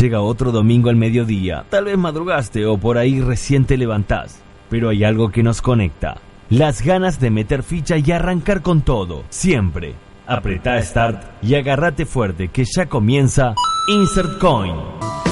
Llega otro domingo al mediodía, tal vez madrugaste o por ahí recién te levantás, pero hay algo que nos conecta, las ganas de meter ficha y arrancar con todo, siempre. Apretá Start y agárrate fuerte que ya comienza Insert Coin.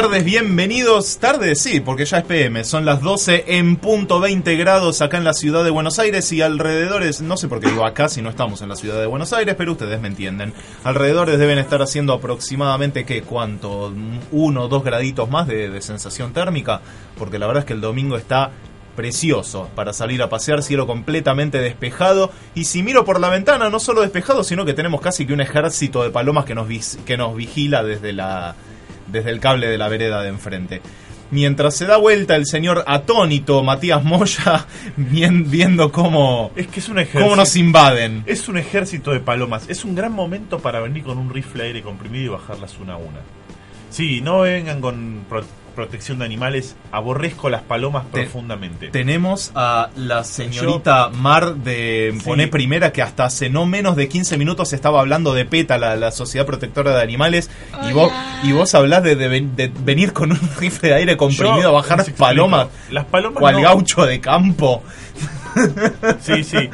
Tardes, bienvenidos. Tarde, sí, porque ya es PM. Son las 12 en punto 20 grados acá en la ciudad de Buenos Aires y alrededores, no sé por qué digo acá si no estamos en la ciudad de Buenos Aires, pero ustedes me entienden. Alrededores deben estar haciendo aproximadamente, ¿qué? ¿Cuánto? ¿Uno o dos graditos más de, de sensación térmica? Porque la verdad es que el domingo está precioso para salir a pasear, cielo completamente despejado. Y si miro por la ventana, no solo despejado, sino que tenemos casi que un ejército de palomas que nos, que nos vigila desde, la, desde el cable de la vereda de enfrente. Mientras se da vuelta el señor atónito Matías Moya, vien- viendo cómo, Es que es un ejército. cómo nos invaden. Es un ejército de palomas. Es un gran momento para venir con un rifle aire comprimido y bajarlas una a una. Sí, no vengan con protección de animales. Aborrezco las palomas Te- profundamente. Tenemos a la señorita Mar de Sí. Poné Primera que hasta hace no menos de 15 minutos estaba hablando de PETA, la, la Sociedad Protectora de Animales, y vos, y vos hablás de, de de venir con un rifle de aire comprimido Yo a bajar palomas, Las palomas cual no- gaucho de campo. Sí, sí.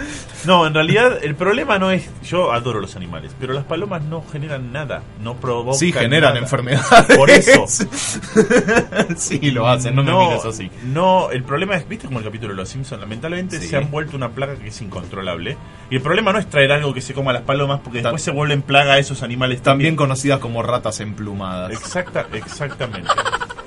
No, en realidad el problema no es. Yo adoro los animales, pero las palomas no generan nada. No provocan. Sí, generan nada. enfermedades. Por eso. sí, lo hacen, no, me mires así. No, el problema es, viste como el capítulo de Los Simpsons, lamentablemente Sí. se han vuelto una plaga que es incontrolable. Y el problema no es traer algo que se coma a las palomas, porque Ta- después se vuelven plaga a esos animales También también. conocidas como ratas emplumadas. Exacta, exactamente.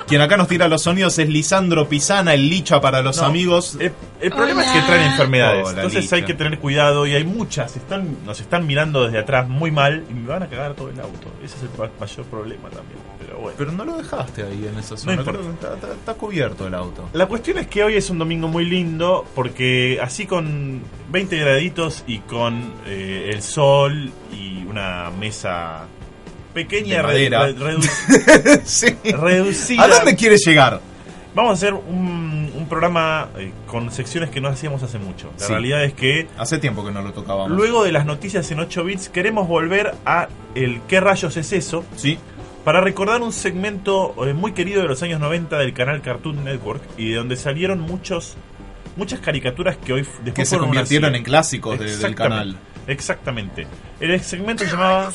Quien acá nos tira los sonidos es Lisandro Pisana, el licha para los No, amigos. El, el problema es que traen enfermedades. Hola, entonces Licha. hay que tener cuidado y hay muchas. Están, nos están mirando desde atrás muy mal y me van a cagar todo el auto. Ese es el ma- mayor problema también. Pero bueno. Pero no lo dejaste ahí en esa zona. importa. creo que está, está- está cubierto el auto. La cuestión es que hoy es un domingo muy lindo porque así con 20 graditos y con eh, el sol y una mesa pequeña, re- re- redu- sí. reducida. ¿A dónde quieres llegar? Vamos a hacer un, un programa eh, con secciones que no hacíamos hace mucho. La Sí. realidad es que Hace tiempo que no lo tocábamos. luego de las noticias en 8 bits queremos volver a el ¿Qué rayos es eso? Sí. para recordar un segmento eh, muy querido de los años 90 del canal Cartoon Network y de donde salieron muchos muchas caricaturas que hoy después Que se convirtieron en clásicos de- del canal. Exactamente. El segmento se llamaba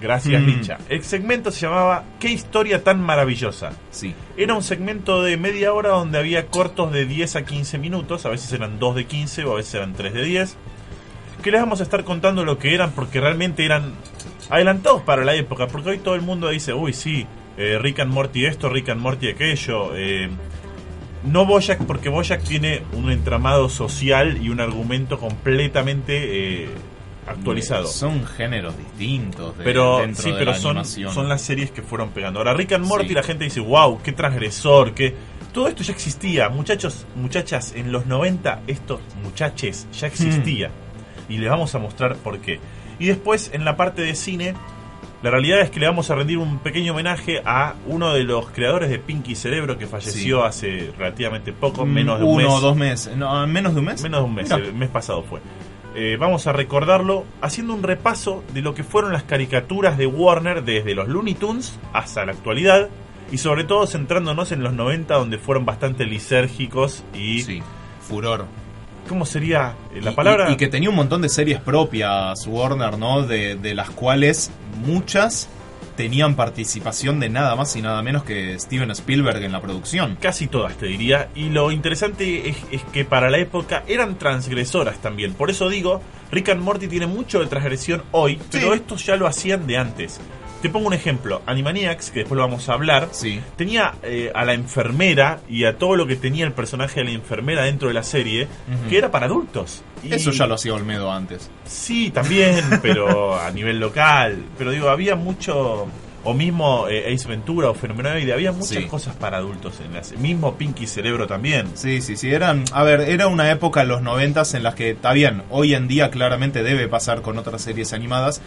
Gracias, Mm. Licha. El segmento se llamaba ¿Qué historia tan maravillosa? Sí. Era un segmento de media hora donde había cortos de 10 a 15 minutos, a veces eran 2 de 15 o a veces eran 3 de 10, que les vamos a estar contando lo que eran porque realmente eran adelantados para la época, porque hoy todo el mundo dice, uy, sí, eh, Rick and Morty esto, Rick and Morty aquello, eh, no Bojack porque Bojack tiene un entramado social y un argumento completamente eh, actualizado. Son géneros distintos. de- Pero sí, de pero la son, animación. son las series que fueron pegando. Ahora Rick and Morty Sí. la gente dice, wow, qué transgresor, que todo esto ya existía. Muchachos, muchachas, en los 90 esto, muchaches, ya existía. Y les vamos a mostrar por qué. Y después en la parte de cine, la realidad es que le vamos a rendir un pequeño homenaje a uno de los creadores de Pinky Cerebro que falleció Sí. hace relativamente poco, menos de un Uno mes. o dos meses. No, ¿Menos de un mes? Menos de un mes, Mira. el mes pasado fue. Eh, vamos a recordarlo haciendo un repaso de lo que fueron las caricaturas de Warner desde los Looney Tunes hasta la actualidad y sobre todo centrándonos en los 90 donde fueron bastante lisérgicos y... Sí. Furor. ¿Cómo sería eh, la Y- palabra? Y, y que tenía un montón de series propias, Warner, ¿no? De, de las cuales muchas tenían participación de nada más y nada menos que Steven Spielberg en la producción. Casi todas, te diría. Y lo interesante es, es que para la época eran transgresoras también. Por eso digo, Rick and Morty tiene mucho de transgresión hoy, pero estos ya lo hacían de antes. Te pongo un ejemplo. Animaniacs, que después lo vamos a hablar, Sí. tenía eh, a la enfermera y a todo lo que tenía el personaje de la enfermera dentro de la serie, que era para adultos. Y- Eso ya lo hacía Olmedo antes. Sí, también, pero a nivel local. Pero digo, había mucho. O mismo eh, Ace Ventura o Fenomenoide, había muchas Sí. cosas para adultos en las. Mismo Pinky Cerebro también. Sí, sí, sí. Eran, a ver, era una época en los noventas en las que, está bien, hoy en día claramente debe pasar con otras series animadas,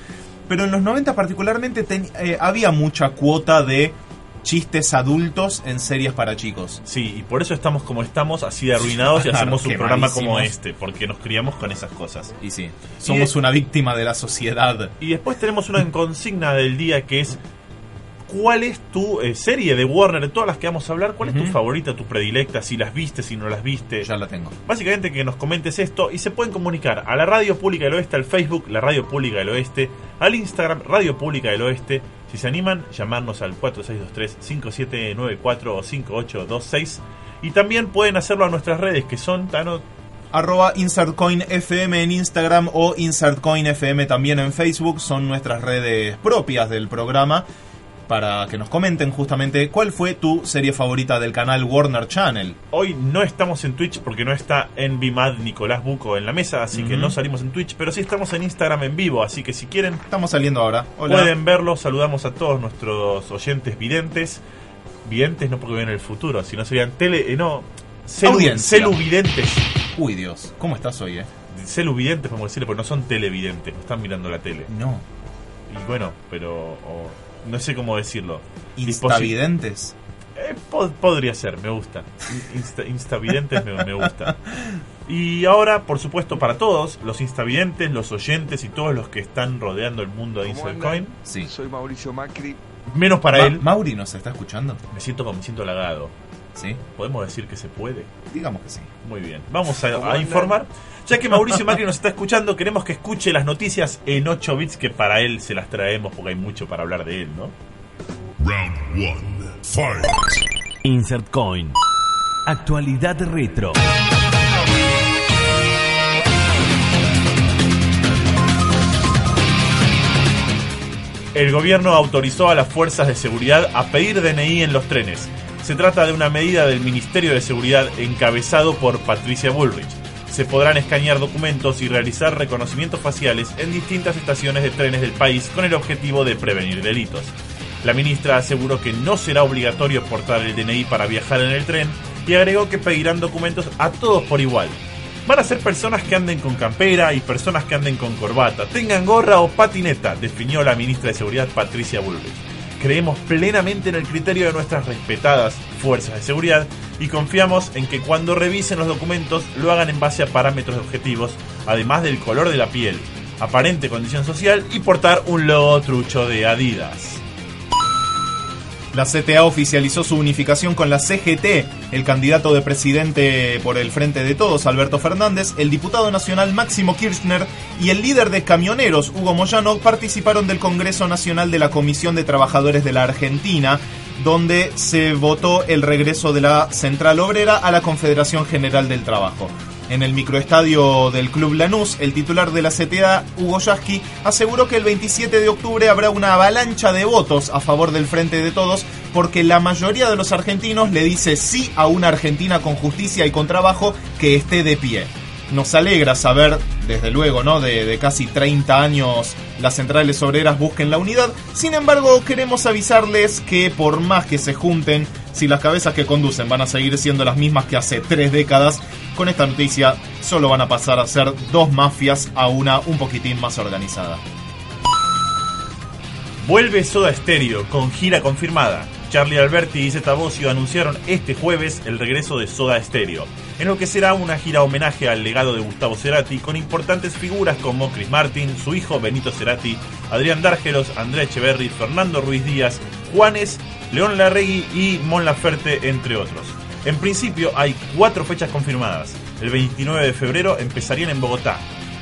pero en los 90 particularmente ten- eh, había mucha cuota de chistes adultos en series para chicos. Sí, y por eso estamos como estamos, así de arruinados y hacemos un programa como este, porque nos criamos con esas cosas. Y sí, somos de- una víctima de la sociedad. Y después tenemos una consigna del día que es ¿Cuál es tu eh, serie de Warner, de todas las que vamos a hablar, cuál es tu favorita, tu predilecta, si las viste, si no las viste? Ya la tengo. Básicamente que nos comentes esto y se pueden comunicar a la Radio Pública del Oeste, al Facebook, la Radio Pública del Oeste, al Instagram, Radio Pública del Oeste. Si se animan, llamarnos al 4623-5794 o 5826. Y también pueden hacerlo a nuestras redes que son, Tano, Arroba InsertCoinFM en Instagram o InsertCoinFM también en Facebook. Son nuestras redes propias del programa. Para que nos comenten justamente cuál fue tu serie favorita del canal Warner Channel. Hoy no estamos en Twitch porque no está en Bimad Nicolás Buco en la mesa, así que no salimos en Twitch, pero sí estamos en Instagram en vivo, así que si quieren Estamos saliendo ahora. Hola. pueden verlo. Saludamos a todos nuestros oyentes videntes. Videntes no porque ven el futuro, sino serían tele... eh, no, celu, celuvidentes. Uy, Dios, ¿cómo estás hoy, eh? Celuvidentes, podemos decirle, porque no son televidentes, no están mirando la tele. No. Y bueno, pero... no sé cómo decirlo. Instavidentes. Eh, po- podría ser, me gusta. Insta- instavidentes me, me gusta. Y ahora, por supuesto, para todos, los instavidentes, los oyentes y todos los que están rodeando el mundo de ¿Cómo Insert Coin, andan? Sí. Soy Mauricio Macri. menos para Ma- él, Mauri nos está escuchando. me siento como me siento halagado. Sí. ¿Podemos decir que se puede? Digamos que sí. Muy bien. Vamos ¿Cómo a, informar. Ya que Mauricio Macri nos está escuchando, queremos que escuche las noticias en 8 bits, que para él se las traemos porque hay mucho para hablar de él, ¿no? Round one. Fight. Insert Coin. Actualidad retro. El gobierno autorizó a las fuerzas de seguridad a pedir DNI en los trenes. Se trata de una medida del Ministerio de Seguridad encabezado por Patricia Bullrich. Se podrán escanear documentos y realizar reconocimientos faciales en distintas estaciones de trenes del país con el objetivo de prevenir delitos. La ministra aseguró que no será obligatorio portar el DNI para viajar en el tren y agregó que pedirán documentos a todos por igual. Van a ser personas que anden con campera y personas que anden con corbata, tengan gorra o patineta, definió la ministra de Seguridad Patricia Bullrich. Creemos plenamente en el criterio de nuestras respetadas fuerzas de seguridad y confiamos en que cuando revisen los documentos lo hagan en base a parámetros objetivos, además del color de la piel, aparente condición social y portar un logo trucho de Adidas. La CTA oficializó su unificación con la CGT. El candidato de presidente por el Frente de Todos, Alberto Fernández, el diputado nacional Máximo Kirchner y el líder de camioneros, Hugo Moyano, participaron del Congreso Nacional de la Comisión de Trabajadores de la Argentina, donde se votó el regreso de la Central Obrera a la Confederación General del Trabajo. En el microestadio del Club Lanús, el titular de la CTA, Hugo Yasky, aseguró que el 27 de octubre habrá una avalancha de votos a favor del Frente de Todos porque la mayoría de los argentinos le dice sí a una Argentina con justicia y con trabajo que esté de pie. Nos alegra saber, desde luego, ¿no? De, de casi 30 años las centrales obreras busquen la unidad. Sin embargo, queremos avisarles que por más que se junten, si las cabezas que conducen van a seguir siendo las mismas que hace tres décadas, con esta noticia solo van a pasar a ser dos mafias a una un poquitín más organizada. Vuelve Soda Stereo con gira confirmada. Charlie Alberti y Zeta anunciaron este jueves el regreso de Soda Stereo, en lo que será una gira homenaje al legado de Gustavo Cerati con importantes figuras como Chris Martin, su hijo Benito Cerati, Adrián Dárgelos, Andrea Echeverry, Fernando Ruiz Díaz, Juanes, León Larregui y Mon Laferte, entre otros. En principio hay cuatro fechas confirmadas. El 29 de febrero empezarían en Bogotá,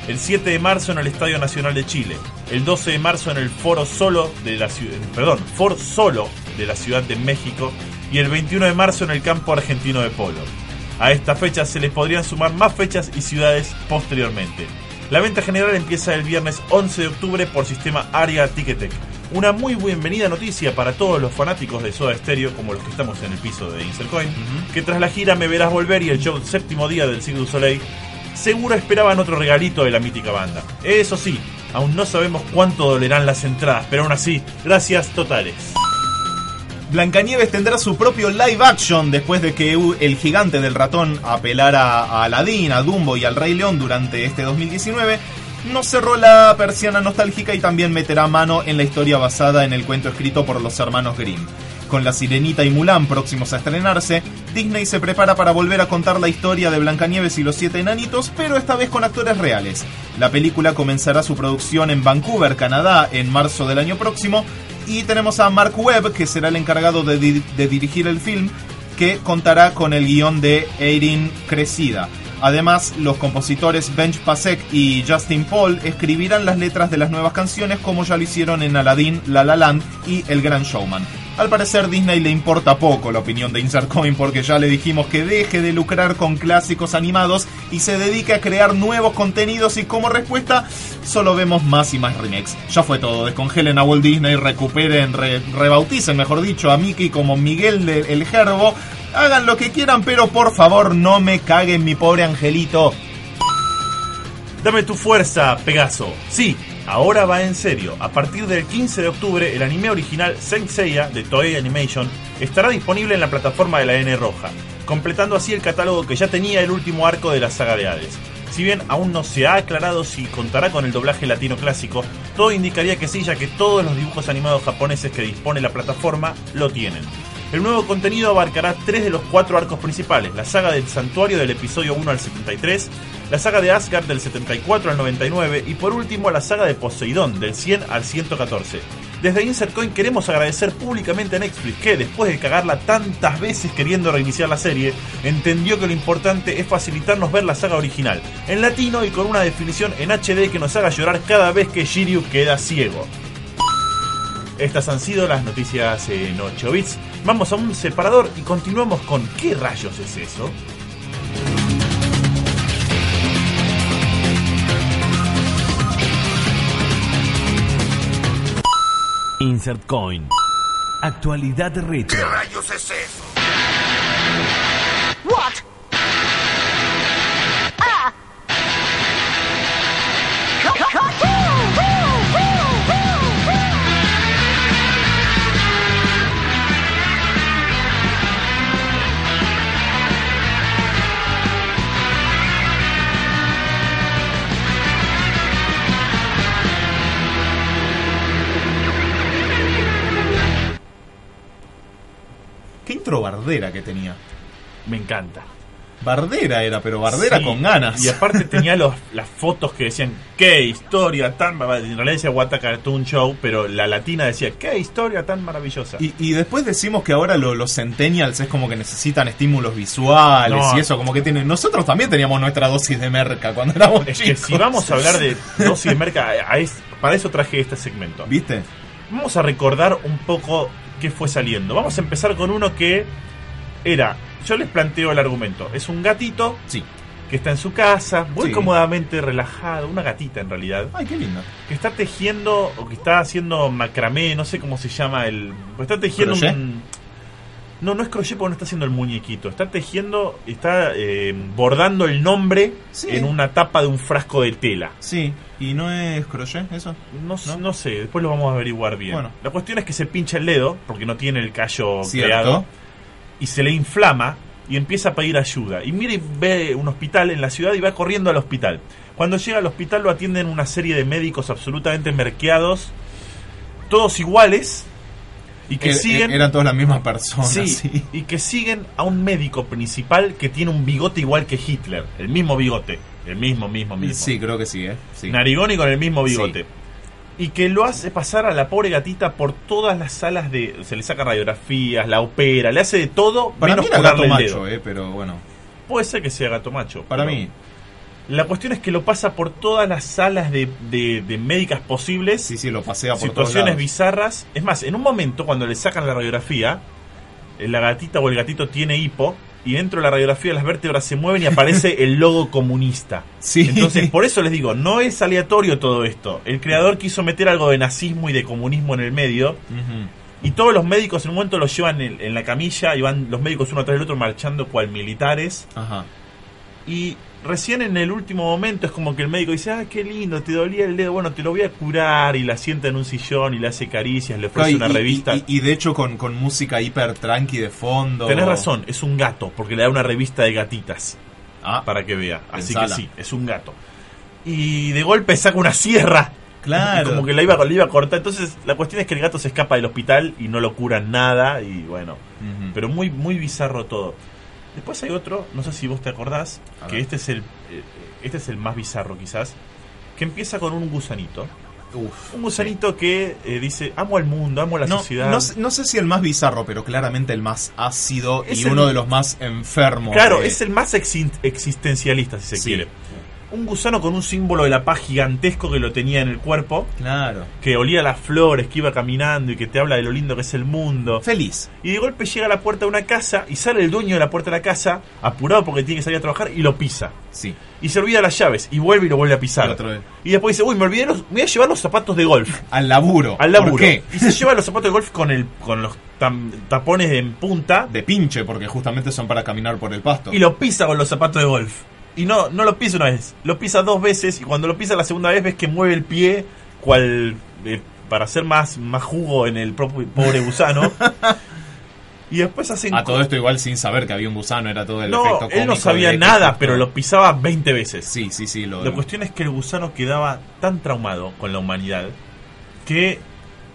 el 7 de marzo en el Estadio Nacional de Chile, el 12 de marzo en el Foro Solo de la ciudad, perdón, Foro Solo de la Ciudad de México y el 21 de marzo en el Campo Argentino de Polo. A esta fecha se les podrían sumar más fechas y ciudades posteriormente. La venta general empieza el viernes 11 de octubre por sistema Aria Ticketek. Una muy bienvenida noticia para todos los fanáticos de Soda Stereo, como los que estamos en el piso de Insercoin, que tras la gira Me Verás Volver y el show séptimo día del Cirque du Soleil, seguro esperaban otro regalito de la mítica banda. Eso sí, aún no sabemos cuánto dolerán las entradas, pero aún así, gracias totales. Blancanieves tendrá su propio live action después de que el gigante del ratón apelara a Aladdin, a Dumbo y al Rey León durante este 2019. No cerró la persiana nostálgica y también meterá mano en la historia basada en el cuento escrito por los hermanos Grimm. Con La Sirenita y Mulan próximos a estrenarse, Disney se prepara para volver a contar la historia de Blancanieves y los siete enanitos, pero esta vez con actores reales. La película comenzará su producción en Vancouver, Canadá, en marzo del año próximo, y tenemos a Mark Webb, que será el encargado de, di- de dirigir el film, que contará con el guion de Erin Crecida. Además, los compositores Benj Pasek y Justin Paul escribirán las letras de las nuevas canciones como ya lo hicieron en Aladdin, La La Land y El Gran Showman. Al parecer Disney le importa poco la opinión de Insert Coin porque ya le dijimos que deje de lucrar con clásicos animados y se dedique a crear nuevos contenidos y como respuesta solo vemos más y más remakes. Ya fue todo, descongelen a Walt Disney, recuperen, re- rebauticen mejor dicho a Mickey como Miguel de- el Gerbo. Hagan lo que quieran, pero por favor no me caguen mi pobre angelito. Dame tu fuerza, Pegaso. Sí, ahora va en serio. A partir del 15 de octubre, el anime original Saint Seiya de Toei Animation estará disponible en la plataforma de la N Roja, completando así el catálogo que ya tenía el último arco de la saga de Hades. Si bien aún no se ha aclarado si contará con el doblaje latino clásico, todo indicaría que sí, ya que todos los dibujos animados japoneses que dispone la plataforma lo tienen. El nuevo contenido abarcará tres de los cuatro arcos principales, la saga del santuario del episodio 1 al 73, la saga de Asgard del 74 al 99 y por último la saga de Poseidón del 100 al 114. Desde Insert Coin queremos agradecer públicamente a Netflix que, después de cagarla tantas veces queriendo reiniciar la serie, entendió que lo importante es facilitarnos ver la saga original, en latino y con una definición en HD que nos haga llorar cada vez que Shiryu queda ciego. Estas han sido las noticias en 8 bits. Vamos a un separador y continuamos con ¿qué rayos es eso? Insert Coin. Actualidad retro. What? Bardera que tenía. Me encanta. Bardera era, pero bardera Sí, con ganas. Y aparte tenía los, las fotos que decían, qué historia tan... mar-". En realidad decía What a Cartoon Show, pero la latina decía, qué historia tan maravillosa. Y, y después decimos que ahora lo- los centennials es como que necesitan estímulos visuales No. y eso, como que tienen. Nosotros también teníamos nuestra dosis de merca cuando éramos es que si vamos a hablar de dosis de merca, a- a es- para eso traje este segmento. ¿Viste? Vamos a recordar un poco qué fue saliendo. Vamos a empezar con uno que era, yo les planteo el argumento, es un gatito Sí. que está en su casa, muy Sí. cómodamente relajado, una gatita en realidad, Ay, qué lindo. que está tejiendo o que está haciendo macramé, no sé cómo se llama el... pues Está tejiendo ¿Crochet? un... No, no es crochet porque no está haciendo el muñequito. Está tejiendo, está eh, bordando el nombre Sí. en una tapa de un frasco de tela. Sí. ¿Y no es crochet eso? No, ¿No? no sé, después lo vamos a averiguar bien. Bueno. La cuestión es que se pincha el dedo, porque no tiene el callo Cierto. creado, y se le inflama y empieza a pedir ayuda. Y mire, ve un hospital en la ciudad y va corriendo al hospital. Cuando llega al hospital lo atienden una serie de médicos absolutamente merqueados, todos iguales, y que Er- siguen... Eran todas las mismas personas. Sí, sí. y que siguen a un médico principal que tiene un bigote igual que Hitler, el mismo bigote, el mismo, mismo, mismo. Sí, creo que sí, ¿eh? Sí. Narigón y con el mismo bigote. Y que lo hace pasar a la pobre gatita por todas las salas de. Se le saca radiografías, la opera, le hace de todo Para menos mí era gato el macho, dedo. ¿eh? Pero bueno. Puede ser que sea gato macho. Para mí. La cuestión es que lo pasa por todas las salas de, de- de médicas posibles. Sí, sí, lo pasea por todos situaciones lados. bizarras. Es más, en un momento cuando le sacan la radiografía, eh, la gatita o el gatito tiene hipo y dentro de la radiografía las vértebras se mueven y aparece el logo comunista. Sí. Entonces, por eso les digo, no es aleatorio todo esto. El creador quiso meter algo de nazismo y de comunismo en el medio. Y todos los médicos en un momento los llevan en, en la camilla y van los médicos uno tras el otro marchando cual militares. Ajá. Y recién en el último momento es como que el médico dice, ah, qué lindo, te dolía el dedo, bueno, te lo voy a curar. Y la sienta en un sillón y le hace caricias, le ofrece Y- una y- revista. Y, y de hecho con, con música hiper tranqui de fondo. Tenés razón, es un gato, porque le da una revista de gatitas Ah, para que vea. Así Pensala. que sí, es un gato. Y de golpe saca una sierra. Claro. Como que la iba, la iba a cortar. Entonces, la cuestión es que el gato se escapa del hospital y no lo curan nada. Y bueno, pero muy, muy bizarro todo. Después hay otro, no sé si vos te acordás, A que este es el eh, este es el más bizarro quizás, que empieza con un gusanito. Uf, Un gusanito que eh, dice, amo al mundo, amo a la no, sociedad. no sé- no sé si el más bizarro, pero claramente el más ácido Es y el- uno de los más enfermos. Claro, de- es el más exin- existencialista, si se Sí. quiere. Un gusano con un símbolo de la paz gigantesco que lo tenía en el cuerpo, Claro. que olía las flores, que iba caminando y que te habla de lo lindo que es el mundo. Feliz. Y de golpe llega a la puerta de una casa y sale el dueño de la puerta de la casa, apurado porque tiene que salir a trabajar, y lo pisa. Sí. Y se olvida las llaves y vuelve y lo vuelve a pisar. Y otra vez. Y después dice, uy, me olvidé los, me voy a llevar los zapatos de golf. Al laburo. Al laburo. ¿Por qué? Y se lleva los zapatos de golf con el con los tam- tapones en punta De pinche, porque justamente son para caminar por el pasto. y lo pisa con los zapatos de golf. Y no, no lo pisa una vez, lo pisa dos veces y cuando lo pisa la segunda vez ves que mueve el pie cual eh, para hacer más, más jugo en el propio pobre gusano. y después hacen A todo esto igual sin saber que había un gusano, era todo el No, efecto él no cómico sabía nada, justo- pero lo pisaba 20 veces. Sí, sí, sí. Lo, La cuestión es que el gusano quedaba tan traumado con la humanidad que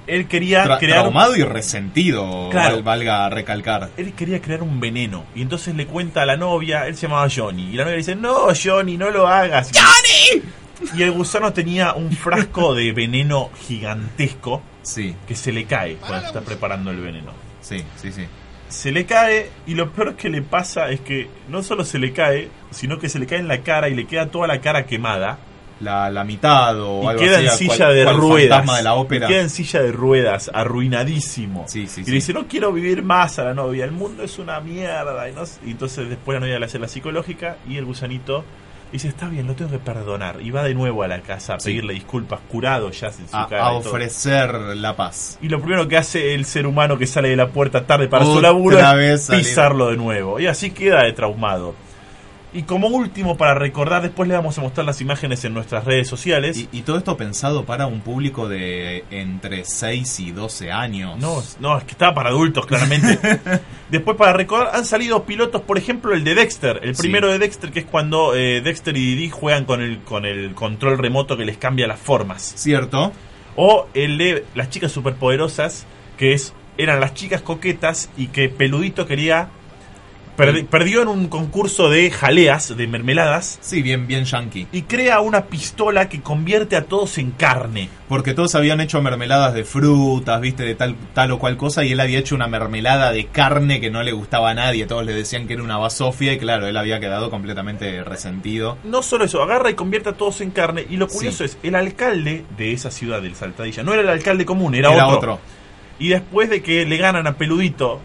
él quería Tra- crear traumado y resentido, Claro. val- valga recalcar. él quería crear un veneno y entonces le cuenta a la novia, él se llamaba Johnny y la novia le dice, "No, Johnny, no lo hagas." Johnny. Y el gusano tenía un frasco de veneno gigantesco Sí, que se le cae cuando está preparando el veneno. sí, sí, sí. Se le cae y lo peor que le pasa es que no solo se le cae, sino que se le cae en la cara y le queda toda la cara quemada. La, la mitad o y algo queda así. en cual- silla de cual ruedas. fantasma de la Y ópera. queda en silla de ruedas, arruinadísimo. Sí, sí, y le dice, no quiero vivir más a la novia, el mundo es una mierda. Y, no y entonces después la novia le hace la psicológica y el gusanito dice, está bien, lo tengo que perdonar. Y va de nuevo a la casa a Sí. pedirle disculpas, curado ya en su A, cara. a ofrecer la paz. Y lo primero que hace el ser humano que sale de la puerta tarde para su Otra laburo vez es pisarlo de nuevo. Y así queda de traumado. Y como último, para recordar, después le vamos a mostrar las imágenes en nuestras redes sociales. Y, y todo esto pensado para un público de entre 6 y 12 años. No, no, es que estaba para adultos, claramente. Después, para recordar, han salido pilotos, por ejemplo, el de Dexter. El Sí. primero de Dexter, que es cuando eh, Dexter y Didi juegan con el, con el control remoto que les cambia las formas. ¿Cierto? O el de las chicas superpoderosas, que es eran las chicas coquetas y que Peludito quería... perdi- perdió en un concurso de jaleas, de mermeladas, Sí, bien, bien yankee. y crea una pistola que convierte a todos en carne. Porque todos habían hecho mermeladas de frutas, viste, de tal, tal o cual cosa, y él había hecho una mermelada de carne que no le gustaba a nadie. Todos le decían que era una basofia, y claro, él había quedado completamente resentido. No solo eso, agarra y convierte a todos en carne. Y lo curioso Sí. es, el alcalde de esa ciudad del Saltadilla, no era el alcalde común, era, Era otro. otro. Y después de que le ganan a Peludito,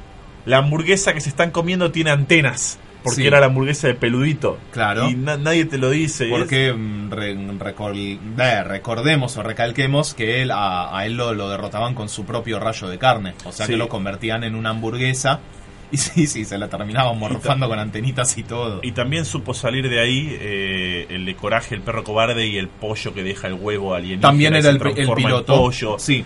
la hamburguesa que se están comiendo tiene antenas. Porque Sí. era la hamburguesa de Peludito. Claro. Y na- nadie te lo dice. Porque mm, re- eh, recordemos o recalquemos que él a, a él lo, lo derrotaban con su propio rayo de carne. O sea Sí. que lo convertían en una hamburguesa. Y sí, sí, se la terminaban morfando con antenitas y todo. Y también supo salir de ahí eh, el de Coraje, el perro cobarde y el pollo que deja el huevo alienígena. También era el, el piloto. pollo. Sí.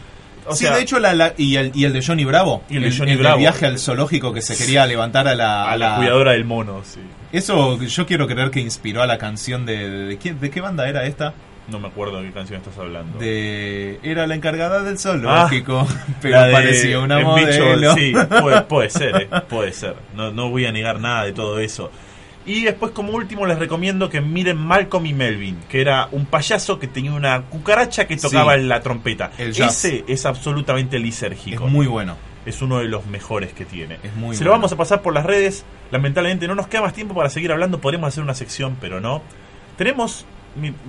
O sí, sea- de hecho, la, la- y, el, y el de Johnny Bravo. Y el de Johnny Bravo. viaje al zoológico que se quería levantar a la. A la cuidadora del mono, sí. Eso yo quiero creer que inspiró a la canción de. ¿De, de, de qué banda era esta? No me acuerdo de qué canción estás hablando. De. Era la encargada del zoológico. pero Ah, La de- parecía una el bicho, modelo. sí, puede, puede ser, eh, puede ser. No, no voy a negar nada de todo eso. Y después, como último, les recomiendo que miren Malcolm y Melvin, que era un payaso que tenía una cucaracha que tocaba Sí. la trompeta. El. Ese es absolutamente Es lisérgico. muy bueno. es uno de los mejores que tiene. Es muy Se lo vamos a pasar por las redes. Lamentablemente no nos queda más tiempo para seguir hablando. Podríamos hacer una sección, pero no. Tenemos.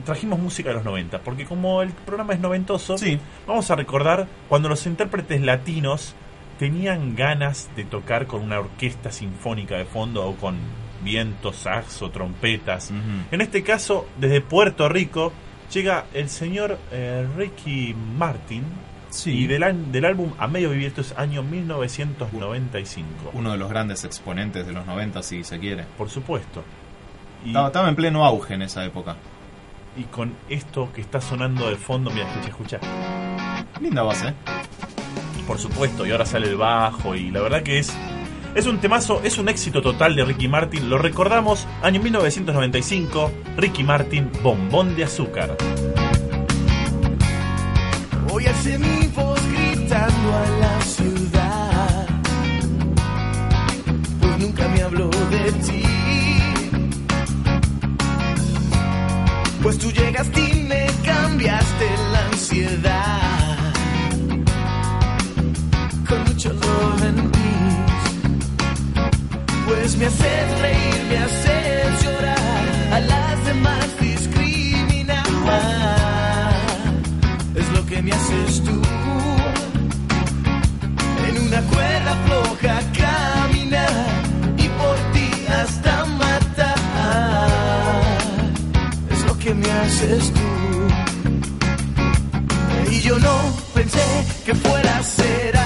Trajimos música de los 90, porque como el programa es noventoso, Sí. vamos a recordar cuando los intérpretes latinos tenían ganas de tocar con una orquesta sinfónica de fondo o con vientos, saxo, trompetas. En este caso, desde Puerto Rico, llega el señor eh, Ricky Martin. Sí. Y del, del álbum A Medio Vivir, esto es año 1995. Uno de los grandes exponentes de los 90, si se quiere. Por supuesto. Y, Estaba, estaba en pleno auge en esa época. y con esto que está sonando de fondo, mira, escucha, escucha. Linda base. ¿eh? Por supuesto, y ahora sale el bajo, y la verdad que es. Es un temazo, es un éxito total de Ricky Martin. Lo recordamos, año 1995, Ricky Martin, Bombón de Azúcar. Hoy alcé mi voz gritando a la ciudad, pues nunca me habló de ti. Pues tú llegaste y me cambiaste la ansiedad con mucho love peace. Pues me haces reír, me haces llorar, a las demás discriminar es lo que me haces tú. En una cuerda floja caminar y por ti hasta matar. Es lo que me haces tú. Y yo no pensé que fuera a ser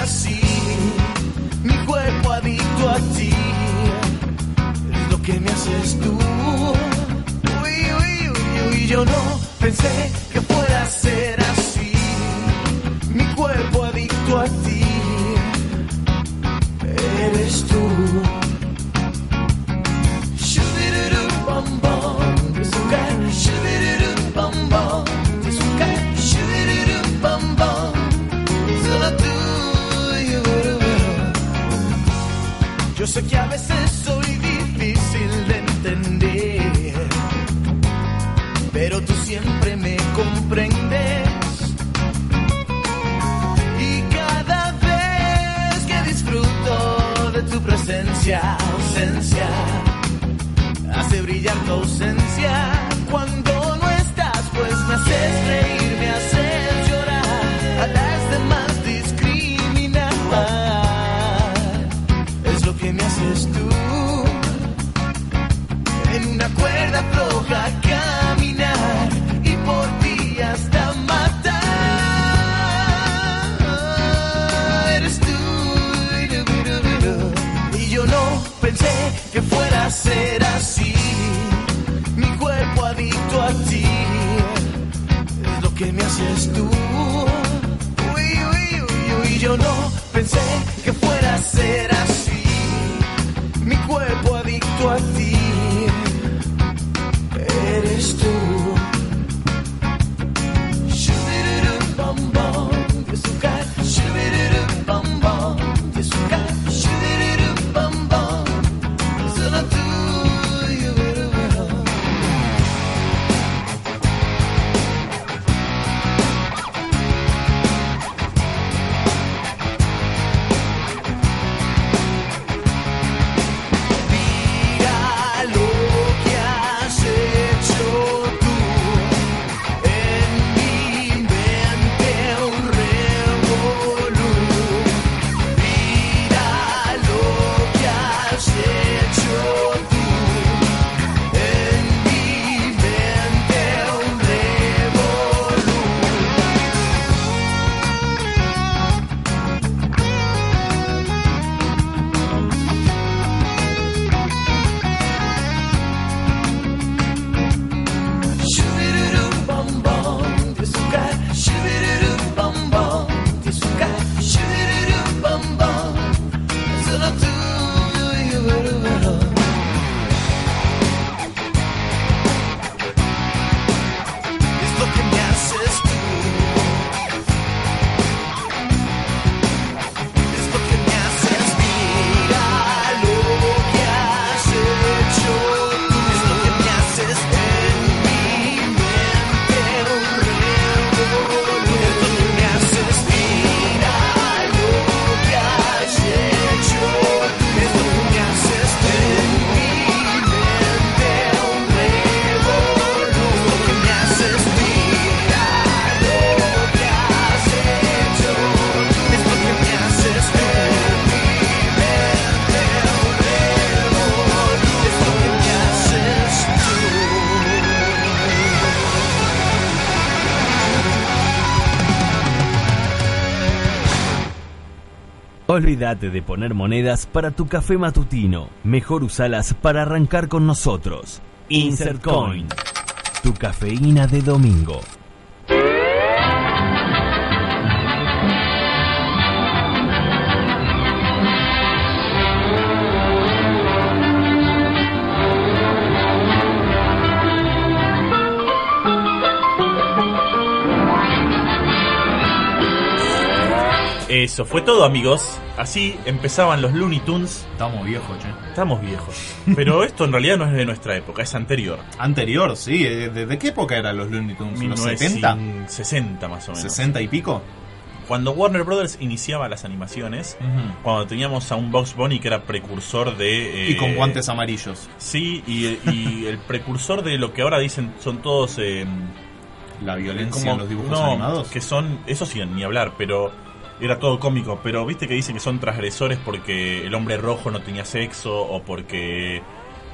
haces tú. Uy, uy, uy, uy, yo no pensé presencia, ausencia, hace brillar tu ausencia. Olvídate de poner monedas para tu café matutino. Mejor usalas para arrancar con nosotros. Insert Coin. Tu cafeína de domingo. Eso fue todo, amigos. Así empezaban los Looney Tunes. Estamos viejos, che. Estamos viejos. Pero esto en realidad no es de nuestra época, es anterior. Anterior, sí. eh, ¿De, de qué época eran los Looney Tunes? ¿Los 70? 60 más o menos. ¿60 y pico? Cuando Warner Brothers iniciaba las animaciones, cuando teníamos a un Box Bunny que era precursor de... Y con eh, guantes amarillos. Sí, y, y el precursor de lo que ahora dicen son todos... eh, La violencia como- en los dibujos no, animados. que son... Eso sí, ni hablar, pero... Era todo cómico, pero viste que dicen que son transgresores porque el hombre rojo no tenía sexo o porque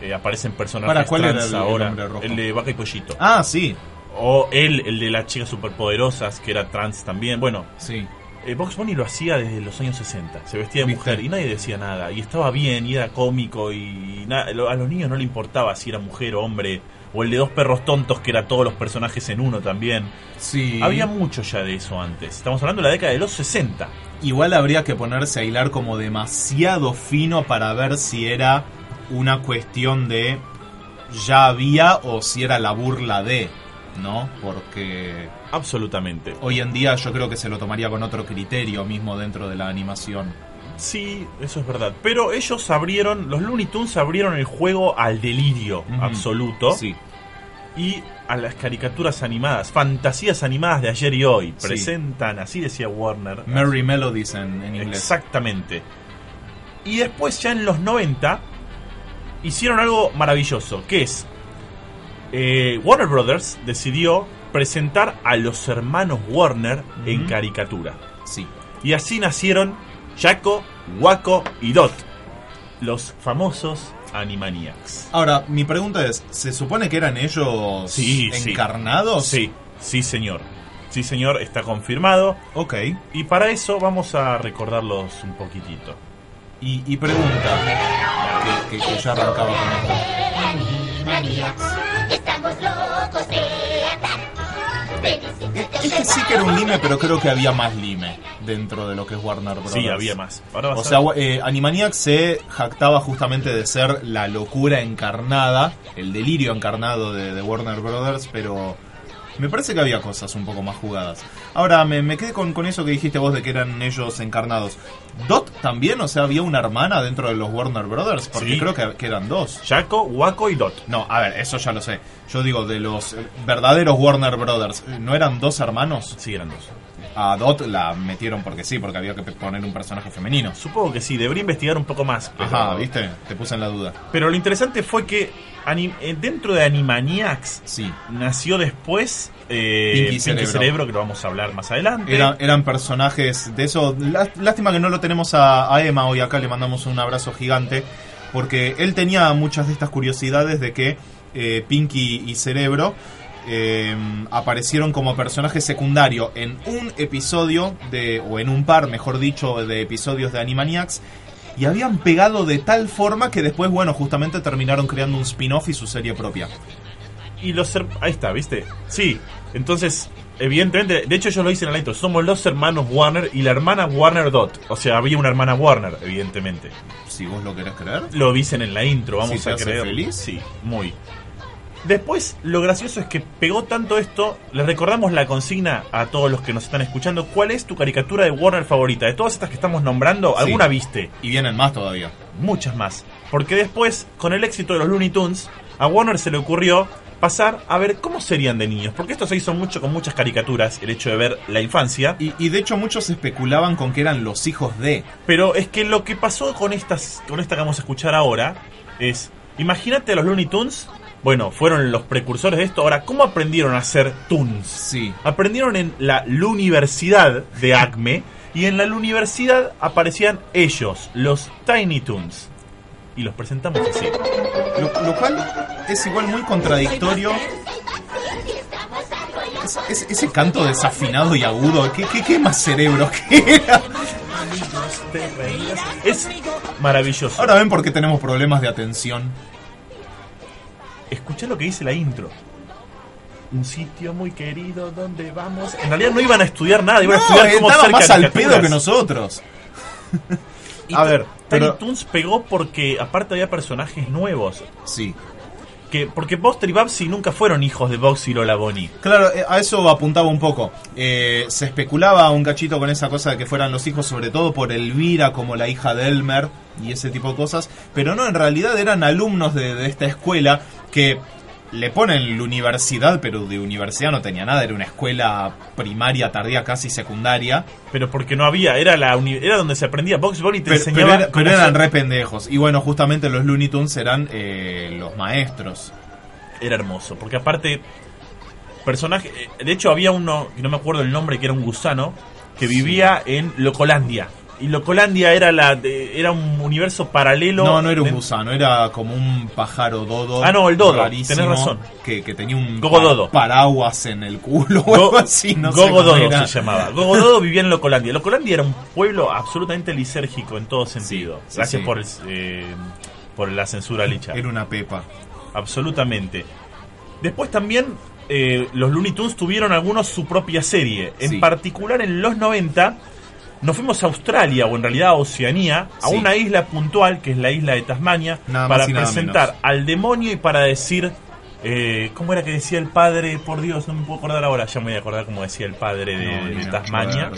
eh, aparecen personajes Para, ¿cuál era trans el- el ahora. hombre rojo? El de Vaca y Pollito. Ah, sí. O él, el de las chicas superpoderosas, que era trans también. Bueno, Sí. eh, Box Bunny lo hacía desde los años 60. Se vestía de mujer y nadie decía nada. Y estaba bien y era cómico y na- a los niños no le importaba si era mujer o hombre. O el de dos perros tontos, que era todos los personajes en uno también. Sí. Había mucho ya de eso antes. Estamos hablando de la década de los 60. Igual habría que ponerse a hilar como demasiado fino para ver si era una cuestión de ya había o si era la burla de, ¿no? Porque Absolutamente. hoy en día yo creo que se lo tomaría con otro criterio mismo dentro de la animación. Sí, eso es verdad. Pero ellos abrieron, los Looney Tunes abrieron el juego al delirio absoluto. Sí. y a las caricaturas animadas, fantasías animadas de ayer y hoy. Sí. Presentan, así decía Warner. Merry Melodies en, en inglés. Exactamente. Y después, ya en los 90, hicieron algo maravilloso, que es. eh, Warner Brothers decidió presentar a los hermanos Warner en caricatura. Sí. Y así nacieron Jaco, Waco y Dot, los famosos Animaniacs. Ahora, mi pregunta es, ¿se supone que eran ellos Sí, sí. encarnados? Sí, sí señor. Sí señor, está confirmado. Ok. Y para eso vamos a recordarlos un poquitito. Y, y pregunta, que, que- que ya arrancaba con esto. Estamos locos de andar. Este sí que era un lime, pero creo que había más lime dentro de lo que es Warner Bros. Sí, había más. Ahora O sea, eh, Animaniacs se jactaba justamente de ser la locura encarnada, el delirio encarnado de, de Warner Brothers, pero me parece que había cosas un poco más jugadas. Ahora, me, me quedé con, con eso que dijiste vos de que eran ellos encarnados. ¿Dot también? O sea, había una hermana dentro de los Warner Brothers, porque Sí. creo que, que eran dos. Jaco, Waco y Dot. No, a ver, eso ya lo sé. Yo digo, de los eh, verdaderos Warner Brothers, ¿no eran dos hermanos? Sí, eran dos. A Dot la metieron porque sí, porque había que poner un personaje femenino. Supongo que sí, debería investigar un poco más. Pero, Ajá, ¿viste? Te puse en la duda. Pero lo interesante fue que eh, dentro de Animaniacs Sí. nació después eh, Pinky Pinky, Cerebro. Cerebro. que lo vamos a hablar más adelante. Era- eran personajes de eso. Lá- Lástima que no lo tenemos a, a Emma hoy acá, le mandamos un abrazo gigante. Porque él tenía muchas de estas curiosidades de que eh, Pinky y Cerebro eh, aparecieron como personajes secundarios en un episodio de, o en un par, mejor dicho, de episodios de Animaniacs. Y habían pegado de tal forma que después, bueno, justamente terminaron creando un spin-off y su serie propia. Y los ahí está, ¿viste? Sí. Entonces, evidentemente, de hecho yo lo hice en el intro, somos los hermanos Warner y la hermana Warner Dot. O sea, había una hermana Warner, evidentemente. Si vos lo querés creer. Lo dicen en la intro, vamos te a hace creer. feliz. Sí, muy. Después, lo gracioso es que pegó tanto esto, les recordamos la consigna a todos los que nos están escuchando. ¿Cuál es tu caricatura de Warner favorita? De todas estas que estamos nombrando, Sí. ¿alguna viste? Y vienen más todavía. Muchas más. Porque después, con el éxito de los Looney Tunes, a Warner se le ocurrió pasar a ver cómo serían de niños. Porque esto se hizo mucho con muchas caricaturas, el hecho de ver la infancia. Y, y de hecho muchos especulaban con que eran los hijos de... Pero es que lo que pasó con estas con esta que vamos a escuchar ahora es, imagínate a los Looney Tunes, bueno, fueron los precursores de esto. Ahora, ¿cómo aprendieron a hacer Tunes? Sí. Aprendieron en la Universidad de Acme y en la universidad aparecían ellos, los Tiny Toons. Y los presentamos así. Lo, lo cual es igual muy contradictorio. Es- es- ese canto desafinado y agudo, ¿qué, qué, qué más cerebro que era? Es maravilloso. Ahora ven por qué tenemos problemas de atención. Escuchá lo que dice la intro. Un sitio muy querido donde vamos. En realidad no iban a estudiar nada, iban a estudiar cómo hacer más al pedo que nosotros. Y A ver, Tiny pero- Toons pegó porque aparte había personajes nuevos. Sí. Que, porque Buster y Babsy nunca fueron hijos de Box y Lola Bonnie. Claro, eh, a eso apuntaba un poco. Eh, se especulaba un cachito con esa cosa de que fueran los hijos, sobre todo por Elvira como la hija de Elmer y ese tipo de cosas. Pero no, en realidad eran alumnos de, de esta escuela que le ponen la universidad, pero de universidad no tenía nada. Era una escuela primaria, tardía, casi secundaria. Pero porque no había, era la uni- era donde se aprendía Box Bunny y te Pero, pero enseñaba. era- pero eran re pendejos. Y bueno, justamente los Looney Tunes eran eh, los maestros. Era hermoso, porque aparte, personaje. eh, De hecho, había uno, que no me acuerdo el nombre, que era un gusano, que vivía en Locolandia. Y Locolandia era la de- era un universo paralelo. No, no era un gusano, era como un pájaro dodo. Ah, no, el dodo, tenés razón. Que, que tenía un Gogo dodo. paraguas en el culo o Go- algo así, no se llamaba. Gogo Dodo vivía en Locolandia. Locolandia era un pueblo absolutamente lisérgico en todo sentido. sí, Gracias sí. Por, eh, por la censura licha. Era una pepa. Absolutamente. Después también eh, los Looney Tunes tuvieron algunos su propia serie. En particular en los 90 nos fuimos a Australia o en realidad a Oceanía, a Sí. una isla puntual que es la isla de Tasmania, Nada para presentar menos. al demonio y para decir... Eh, ¿Cómo era que decía el padre? Por Dios, no me puedo acordar ahora. Ya me voy a acordar cómo decía el padre de, No, Tasmania.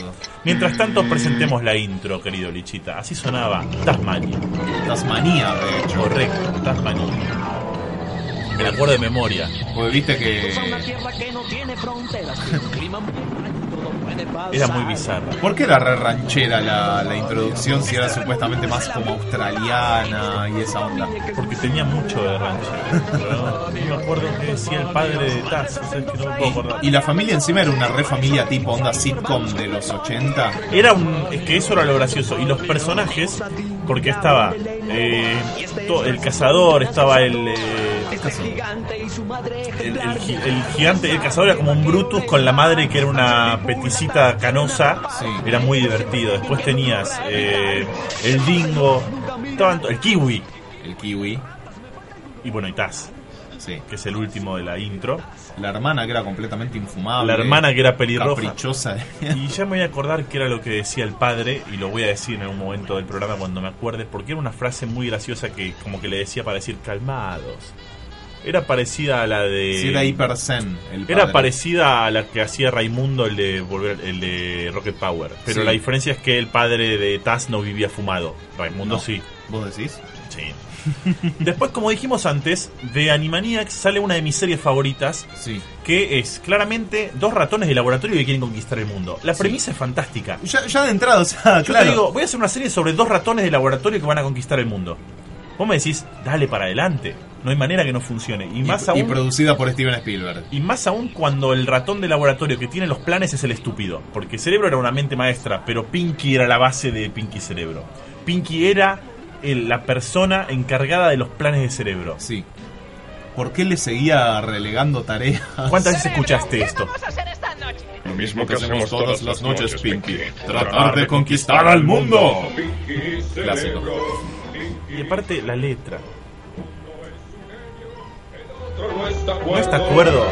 Mientras tanto, presentemos la intro, querido Lichita. Así sonaba Tasmania. Tasmanía, de hecho. Correcto, Tasmania. Me acuerdo de memoria. Porque viste que. Era muy bizarra. ¿Por qué era re ranchera la, la introducción si era supuestamente más como australiana y esa onda? Porque tenía mucho de rancho. Pero no me acuerdo que decía el padre de Taz. ¿sabes que no me puedo acordar. Y la familia encima era una re familia tipo onda sitcom de los 80. Era un. Es que eso era lo gracioso. Y los personajes, porque estaba eh, to- el cazador, estaba el. eh, el, el el gigante, el cazador era como un Brutus con la madre que era una peticita canosa. Sí. Era muy divertido. Después tenías eh, el dingo, estaban el kiwi. El kiwi. Y bueno, y Taz, Sí. que es el último de la intro. La hermana que era completamente infumable. La hermana que era pelirroja. Caprichosa. Y ya me voy a acordar que era lo que decía el padre, y lo voy a decir en algún momento del programa cuando me acuerde, porque era una frase muy graciosa que como que le decía para decir calmados. Era parecida a la de... Sí, era hiper zen. El Era parecida a la que hacía Raimundo, el de volver, el de Rocket Power. Pero Sí. la diferencia es que el padre de Taz no vivía fumado. Raimundo No. sí. ¿Vos decís? Sí. Después, como dijimos antes, de Animaniacs sale una de mis series favoritas, Sí. que es claramente dos ratones de laboratorio que quieren conquistar el mundo. La premisa es fantástica. Ya, ya de entrada, o sea, Yo claro. te digo, voy a hacer una serie sobre dos ratones de laboratorio que van a conquistar el mundo. Vos me decís, dale para adelante. No hay manera que no funcione. Y más y, producida por Steven Spielberg. y más aún cuando el ratón de laboratorio que tiene los planes es el estúpido. Porque Cerebro era una mente maestra, pero Pinky era la base de Pinky Cerebro. Pinky era el- la persona encargada de los planes de Cerebro. Sí. ¿Por qué le seguía relegando tareas? ¿Cuántas veces escuchaste esto? vamos a hacer esta noche? Lo mismo que hacemos todas las noches, Pinky. Tratar de conquistar al mundo. Clásico. Y aparte, la letra. ¿No está de acuerdo?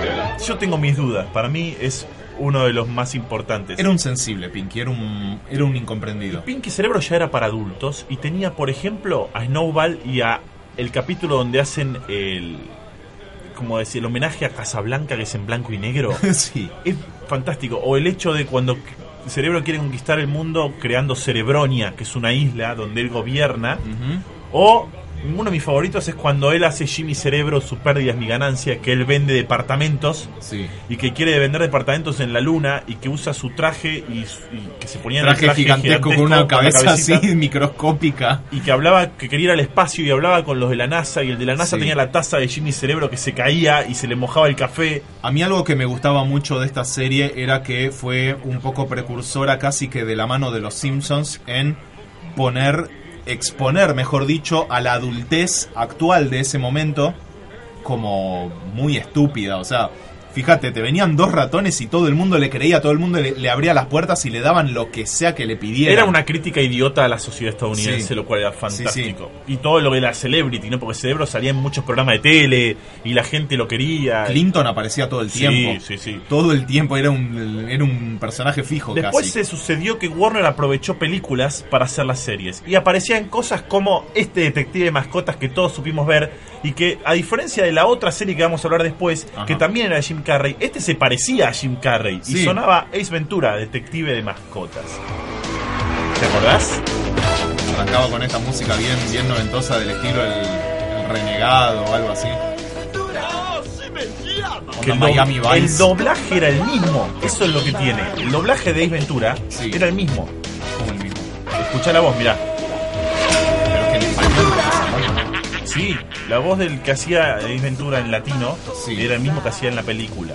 Yo tengo mis dudas. Para mí es uno de los más importantes. Era un sensible, Pinky, era un, era un incomprendido. Pinky Cerebro ya era para adultos y tenía, por ejemplo, a Snowball y a el capítulo donde hacen el como decir, el homenaje a Casablanca que es en blanco y negro. sí. es fantástico. O el hecho de cuando Cerebro quiere conquistar el mundo creando Cerebronia, que es una isla donde él gobierna. O uno de mis favoritos es cuando él hace Jimmy Cerebro, su pérdida es mi ganancia, que él vende departamentos Sí. y que quiere vender departamentos en la luna y que usa su traje y, que se ponía en el Traje, gigantesco, con una cabeza así microscópica. y que hablaba que quería ir al espacio y hablaba con los de la NASA y el de la NASA Sí. tenía la taza de Jimmy Cerebro que se caía y se le mojaba el café. A mí algo que me gustaba mucho de esta serie era que fue un poco precursora casi que de la mano de los Simpsons en poner, exponer, mejor dicho, a la adultez actual de ese momento como muy estúpida. O sea, Fíjate, te venían dos ratones y todo el mundo le creía, todo el mundo le, le abría las puertas y le daban lo que sea que le pidiera. Era una crítica idiota a la sociedad estadounidense, Sí. lo cual era fantástico. Y todo lo de la celebrity, ¿no? Porque Cerebro salía en muchos programas de tele y la gente lo quería. Clinton aparecía todo el Sí, tiempo. sí, sí. Todo el tiempo era un, era un personaje fijo Después casi. se sucedió que Warner aprovechó películas para hacer las series. Y aparecían cosas como este detective de mascotas que todos supimos ver. Y que, a diferencia de la otra serie que vamos a hablar después, Ajá. que también era de Jim Carrey, este se parecía a Jim Carrey. Y sonaba Ace Ventura, detective de mascotas. ¿Te acordás? Arrancaba con esta música bien, bien noventosa del estilo el, el renegado o algo así. Que el, do- Miami Vice. el doblaje era el mismo. Eso es lo que tiene. El doblaje de Ace Ventura Sí. era el mismo. Como el mismo. Escuchá la voz, mirá. Sí, la voz del que hacía Ace Ventura en latino Sí. era el mismo que hacía en la película.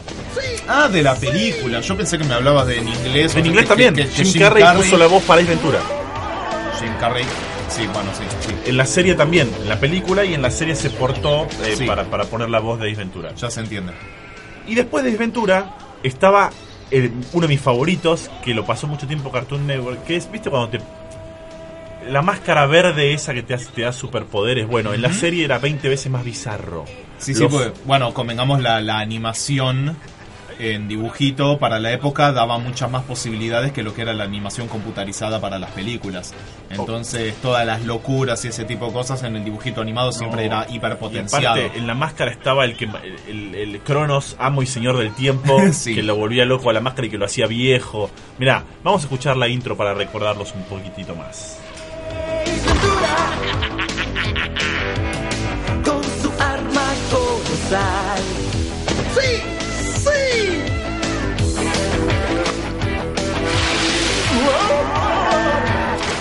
Ah, de la película. Yo pensé que me hablabas de en inglés. En inglés que- también. que- que Jim, Carrey, puso la voz para Ace Ventura. Jim Carrey. Sí, bueno, sí, sí. En la serie también. En la película y en la serie se portó eh, Sí. para, para poner la voz de Ace Ventura. Ya se entiende. Y después de Ace Ventura estaba el- uno de mis favoritos, que lo pasó mucho tiempo Cartoon Network, que es, ¿viste cuando te... La máscara verde esa que te, hace- te da superpoderes. Bueno, en la serie era 20 veces más bizarro. Sí, sí, Los- porque, bueno, convengamos la, la animación en dibujito para la época daba muchas más posibilidades que lo que era la animación computarizada para las películas. Entonces, todas las locuras y ese tipo de cosas en el dibujito animado siempre No. era Y hiperpotenciado. aparte, en la máscara estaba el que el, el Cronos, amo y señor del tiempo, Sí. que lo volvía loco a la máscara y que lo hacía viejo. Mirá, vamos a escuchar la intro para recordarlos un poquitito más. Colosal. ¡Sí! ¡Sí!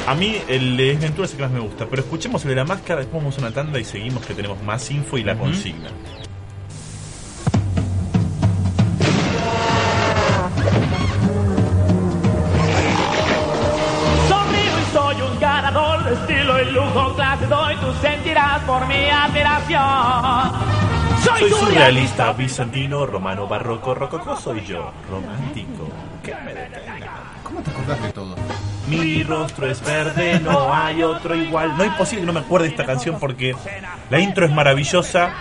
A mí el de Ventura es el que más me gusta, pero escuchemos el de la máscara, después vamos a una tanda y seguimos que tenemos más info y la consigna. Soy surrealista, bizantino, romano, barroco, rococó, soy yo, romántico. ¿Qué me detenga? ¿Cómo te acordás de todo? Mi rostro es verde, no hay otro igual. No es posible que no me acuerde de esta canción porque la intro es maravillosa.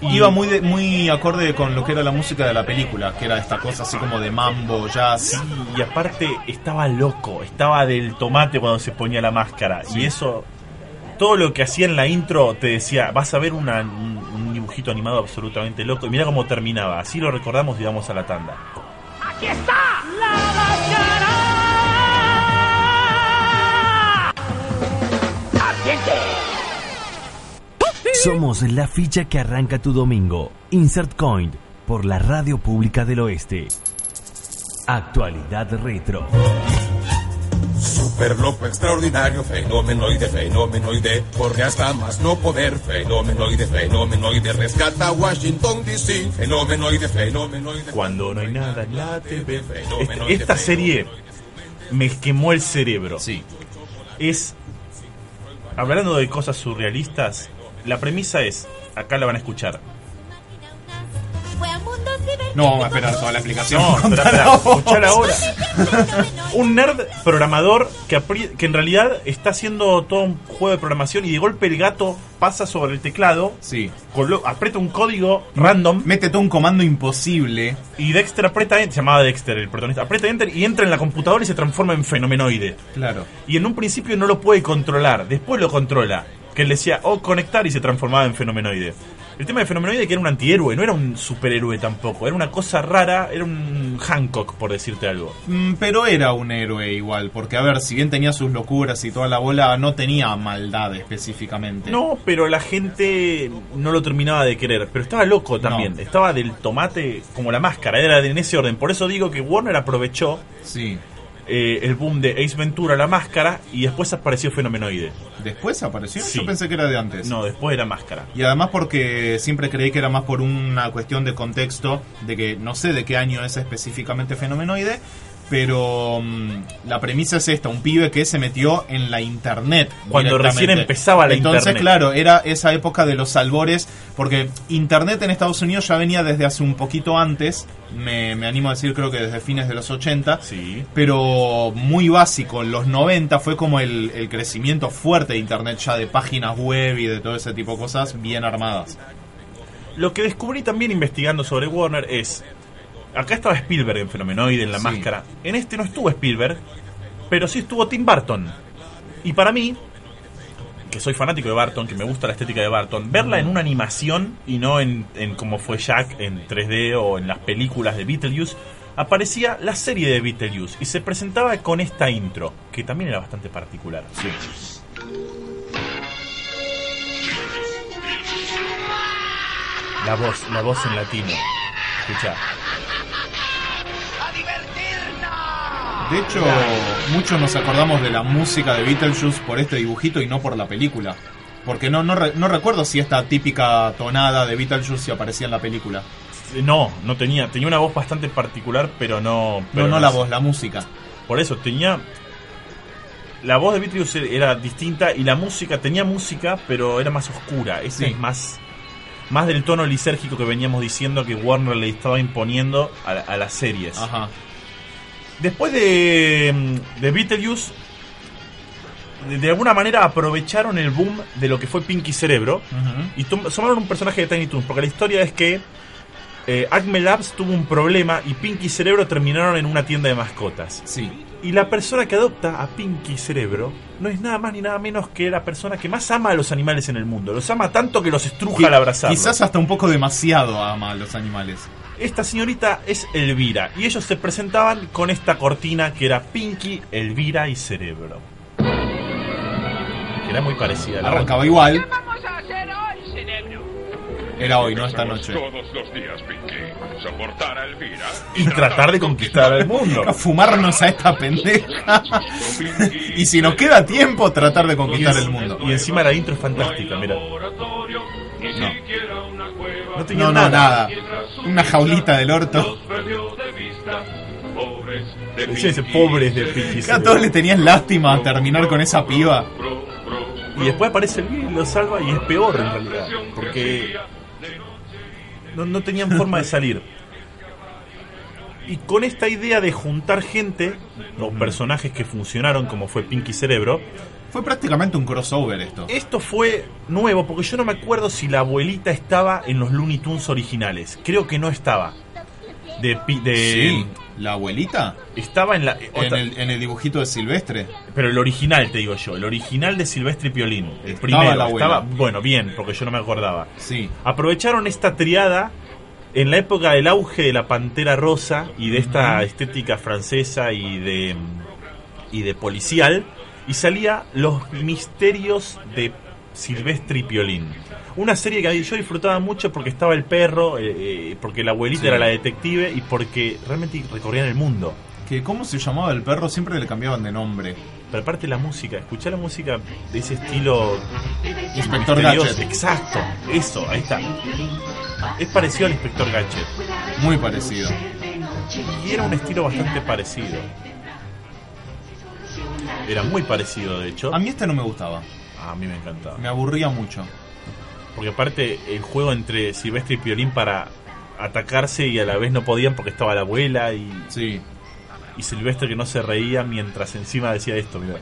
Y Iba muy, de- muy acorde con lo que era la música de la película, que era esta cosa así como de mambo, jazz. Sí, y aparte estaba loco, estaba del tomate cuando se ponía la máscara. Y eso, todo lo que hacía en la intro te decía, vas a ver una- un, un dibujito animado absolutamente loco. Y mira cómo terminaba. Así lo recordamos y vamos a la tanda. ¡Aquí está! Somos la ficha que arranca tu domingo. Insert Coin por la Radio Pública del Oeste. Actualidad retro. Super loco, extraordinario, fenomenoide, fenomenoide, corre hasta más no poder, fenomenoide, fenomenoide, rescata a Washington DC, fenomenoide, fenomenoide. Cuando no hay nada en la TV. Fenomenoide, Este- esta fenomenoide. serie me quemó el cerebro. Sí. es hablando de cosas surrealistas la premisa es acá la van a escuchar No vamos a esperar toda la explicación. no espera, espera, escuchar ahora un nerd programador que, apri- que en realidad está haciendo todo un juego de programación y de golpe el gato pasa sobre el teclado Sí. colo- aprieta un código random Mete todo un comando imposible. y Dexter aprieta enter, se llamaba Dexter el protagonista aprieta enter y entra en la computadora y se transforma en fenomenoide Claro. Y en un principio no lo puede controlar, después lo controla. Que él decía, o conectar y se transformaba en fenomenoide. El tema de fenomenoide que era un antihéroe, no era un superhéroe tampoco, era una cosa rara, era un Hancock, por decirte algo. Mm, Pero era un héroe igual, porque a ver, si bien tenía sus locuras y toda la bola, no tenía maldad específicamente. No, pero la gente no lo terminaba de querer, pero estaba loco también, No. estaba del tomate como la máscara, era de- en ese orden. Por eso digo que Warner aprovechó Sí. Eh, el boom de Ace Ventura, la máscara, y después apareció fenomenoide. ¿Después apareció? Sí. Yo pensé que era de antes. No, después era máscara. Y además porque siempre creí que era más por una cuestión de contexto, de que no sé de qué año es específicamente fenomenoide, Pero mm, la premisa es esta, un pibe que se metió en la internet. Cuando recién empezaba la Entonces, internet. claro, era esa época de los albores, porque internet en Estados Unidos ya venía desde hace un poquito antes, me, me animo a decir creo que desde fines de los 80, Sí. pero muy básico. En los 90 fue como el, el crecimiento fuerte de internet ya de páginas web y de todo ese tipo de cosas bien armadas. Lo que descubrí también investigando sobre Warner es. Acá estaba Spielberg en Fenomenoide, en la Sí. máscara. En este no estuvo Spielberg, pero sí estuvo Tim Burton. Y para mí, que soy fanático de Barton, que me gusta la estética de Barton, verla en una animación y no en, en como fue Jack en 3D o en las películas de Beetlejuice, aparecía la serie de Beetlejuice y se presentaba con esta intro, que también era bastante particular. La voz, la voz en latino. Escucha. De hecho, muchos nos acordamos de la música de Beetlejuice por este dibujito y no por la película. Porque no, no, re- no recuerdo si esta típica tonada de Beetlejuice aparecía en la película. No, no tenía, tenía una voz bastante particular, pero no. pero no, no la voz, la música. Por eso tenía. La voz de Beetlejuice era distinta y la música tenía música, pero era más oscura. Sí. es más. Más del tono lisérgico que veníamos diciendo que Warner le estaba imponiendo a, a las series. Ajá. Después de, mm, de Beetlejuice, de, de alguna manera aprovecharon el boom de lo que fue Pinky Cerebro y tom- tomaron un personaje de Tiny Toons. Porque la historia es que eh, Acme Labs tuvo un problema y Pinky Cerebro terminaron en una tienda de mascotas. Sí. Y la persona que adopta a Pinky Cerebro no es nada más ni nada menos que la persona que más ama a los animales en el mundo. Los ama tanto que los estruja al abrazarlos. Quizás hasta un poco demasiado ama a los animales. Esta señorita es Elvira y ellos se presentaban con esta cortina que era Pinky, Elvira y Cerebro. Que era muy parecida a la Arrancaba otra. igual. vamos a hacer hoy, cerebro? Era hoy, no esta noche. Todos los días, Pinky. Soportar a Elvira. Y tratar de conquistar al mundo. A fumarnos a esta pendeja. y si nos queda tiempo, tratar de conquistar el mundo. Y encima la intro es fantástica, mira. No. No tenía No, no, nada. nada. Una jaulita del orto. Decía ese pobres de Que a todos le tenían lástima a terminar con esa piba. Y después aparece Elvira y lo salva y es peor en realidad. Porque no, no tenían forma de salir. Y con esta idea de juntar gente, o personajes que funcionaron como fue Pinky Cerebro, Fue prácticamente un crossover esto. esto fue nuevo porque yo no me acuerdo si la abuelita estaba en los Looney Tunes originales. Creo que no estaba. De, Sí, la abuelita. Estaba en la En el, en el dibujito de Silvestre. pero el original te digo yo, el original de Silvestre y Piolín, el Estaba primero, la estaba bueno, bien, porque yo no me acordaba. Sí. Aprovecharon esta triada en la época del auge de la Pantera Rosa y de esta estética francesa y de y de policial y salía Los misterios de Silvestre y Piolín. Una serie que yo disfrutaba mucho porque estaba el perro, eh, eh, porque la abuelita Sí. era la detective y porque realmente recorrían el mundo. Que cómo se llamaba el perro, siempre le cambiaban de nombre. Pero aparte la música, escuchar la música de ese estilo Inspector. Gadget. Exacto, eso, ahí está. Es parecido al Inspector Gadget. Muy parecido. Y era un estilo bastante parecido. Era muy parecido, de hecho. A mí este no me gustaba. A mí me encantaba. Me aburría mucho. Porque aparte el juego entre Silvestre y Piolín para atacarse y a la vez no podían porque estaba la abuela y, Sí. y Silvestre que no se reía mientras encima decía esto, mira.